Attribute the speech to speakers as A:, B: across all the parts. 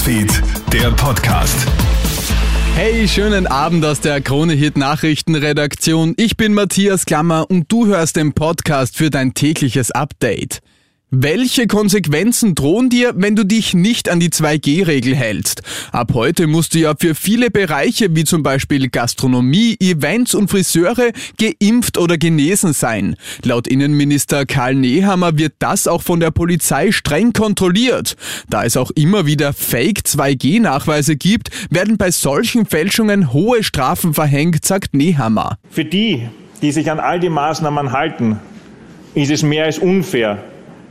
A: Newsfeed, der Podcast.
B: Hey, schönen Abend aus der Krone Hit Nachrichtenredaktion. Ich bin Matthias Klammer und du hörst den Podcast für dein tägliches Update. Welche Konsequenzen drohen dir, wenn du dich nicht an die 2G-Regel hältst? Ab heute musst du ja für viele Bereiche wie zum Beispiel Gastronomie, Events und Friseure geimpft oder genesen sein. Laut Innenminister Karl Nehammer wird das auch von der Polizei streng kontrolliert. Da es auch immer wieder Fake 2G-Nachweise gibt, werden bei solchen Fälschungen hohe Strafen verhängt, sagt Nehammer.
C: Für die, die sich an all die Maßnahmen halten, ist es mehr als unfair,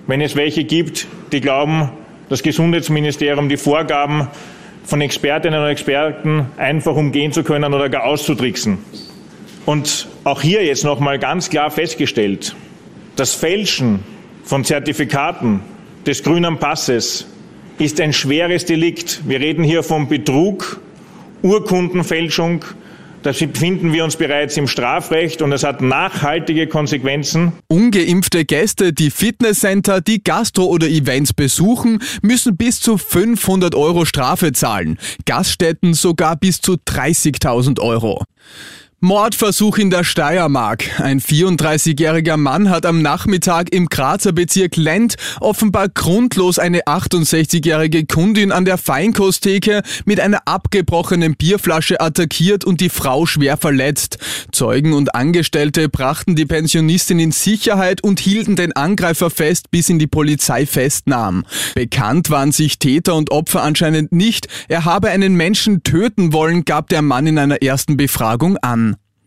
C: wenn es welche gibt, die glauben, das Gesundheitsministerium die Vorgaben von Expertinnen und Experten einfach umgehen zu können oder gar auszutricksen. Und auch hier jetzt noch mal ganz klar festgestellt, das Fälschen von Zertifikaten des grünen Passes ist ein schweres Delikt. Wir reden hier von Betrug, Urkundenfälschung, da befinden wir uns bereits im Strafrecht und es hat nachhaltige Konsequenzen.
B: Ungeimpfte Gäste, die Fitnesscenter, die Gastro- oder Events besuchen, müssen bis zu 500 Euro Strafe zahlen. Gaststätten sogar bis zu 30.000 Euro. Mordversuch in der Steiermark. Ein 34-jähriger Mann hat am Nachmittag im Grazer Bezirk Lent offenbar grundlos eine 68-jährige Kundin an der Feinkosttheke mit einer abgebrochenen Bierflasche attackiert und die Frau schwer verletzt. Zeugen und Angestellte brachten die Pensionistin in Sicherheit und hielten den Angreifer fest, bis ihn die Polizei festnahm. Bekannt waren sich Täter und Opfer anscheinend nicht. Er habe einen Menschen töten wollen, gab der Mann in einer ersten Befragung an.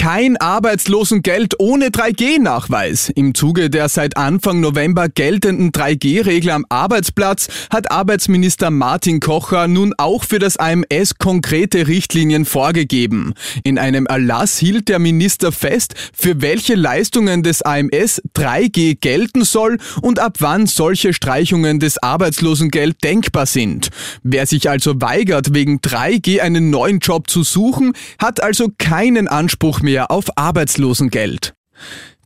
B: Kein Arbeitslosengeld ohne 3G-Nachweis. Im Zuge der seit Anfang November geltenden 3G-Regel am Arbeitsplatz hat Arbeitsminister Martin Kocher nun auch für das AMS konkrete Richtlinien vorgegeben. In einem Erlass hielt der Minister fest, für welche Leistungen des AMS 3G gelten soll und ab wann solche Streichungen des Arbeitslosengeld denkbar sind. Wer sich also weigert, wegen 3G einen neuen Job zu suchen, hat also keinen Anspruch mehr mehr auf Arbeitslosengeld.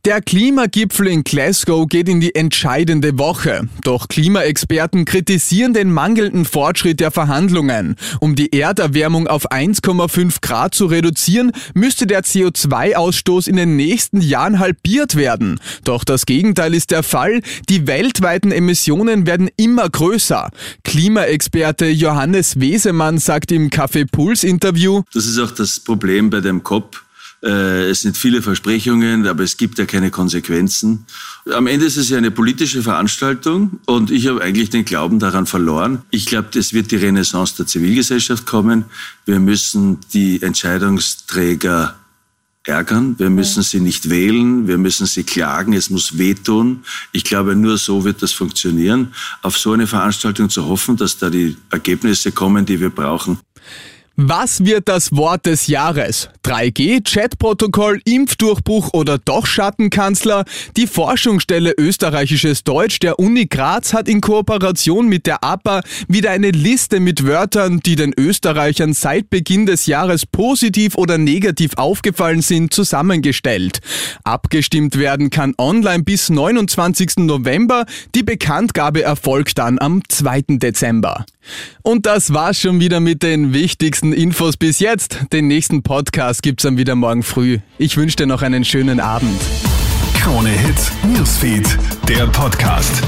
B: Der Klimagipfel in Glasgow geht in die entscheidende Woche. Doch Klimaexperten kritisieren den mangelnden Fortschritt der Verhandlungen. Um die Erderwärmung auf 1,5 Grad zu reduzieren, müsste der CO2-Ausstoß in den nächsten Jahren halbiert werden. Doch das Gegenteil ist der Fall. Die weltweiten Emissionen werden immer größer. Klimaexperte Johannes Wesemann sagt im Café Puls Interview,
D: Das ist auch das Problem bei dem COP es sind viele Versprechungen, aber es gibt ja keine Konsequenzen. Am Ende ist es ja eine politische Veranstaltung und ich habe eigentlich den Glauben daran verloren. Ich glaube, es wird die Renaissance der Zivilgesellschaft kommen. Wir müssen die Entscheidungsträger ärgern. Wir müssen sie nicht wählen. Wir müssen sie klagen. Es muss wehtun. Ich glaube, nur so wird das funktionieren. Auf so eine Veranstaltung zu hoffen, dass da die Ergebnisse kommen, die wir brauchen.
B: Was wird das Wort des Jahres? 3G, Chatprotokoll, Impfdurchbruch oder doch Schattenkanzler? Die Forschungsstelle Österreichisches Deutsch der Uni Graz hat in Kooperation mit der APA wieder eine Liste mit Wörtern, die den Österreichern seit Beginn des Jahres positiv oder negativ aufgefallen sind, zusammengestellt. Abgestimmt werden kann online bis 29. November. Die Bekanntgabe erfolgt dann am 2. Dezember. Und das war's schon wieder mit den wichtigsten Infos bis jetzt. Den nächsten Podcast gibt's dann wieder morgen früh. Ich wünsche dir noch einen schönen Abend.
A: Krone Hits, Newsfeed, der Podcast.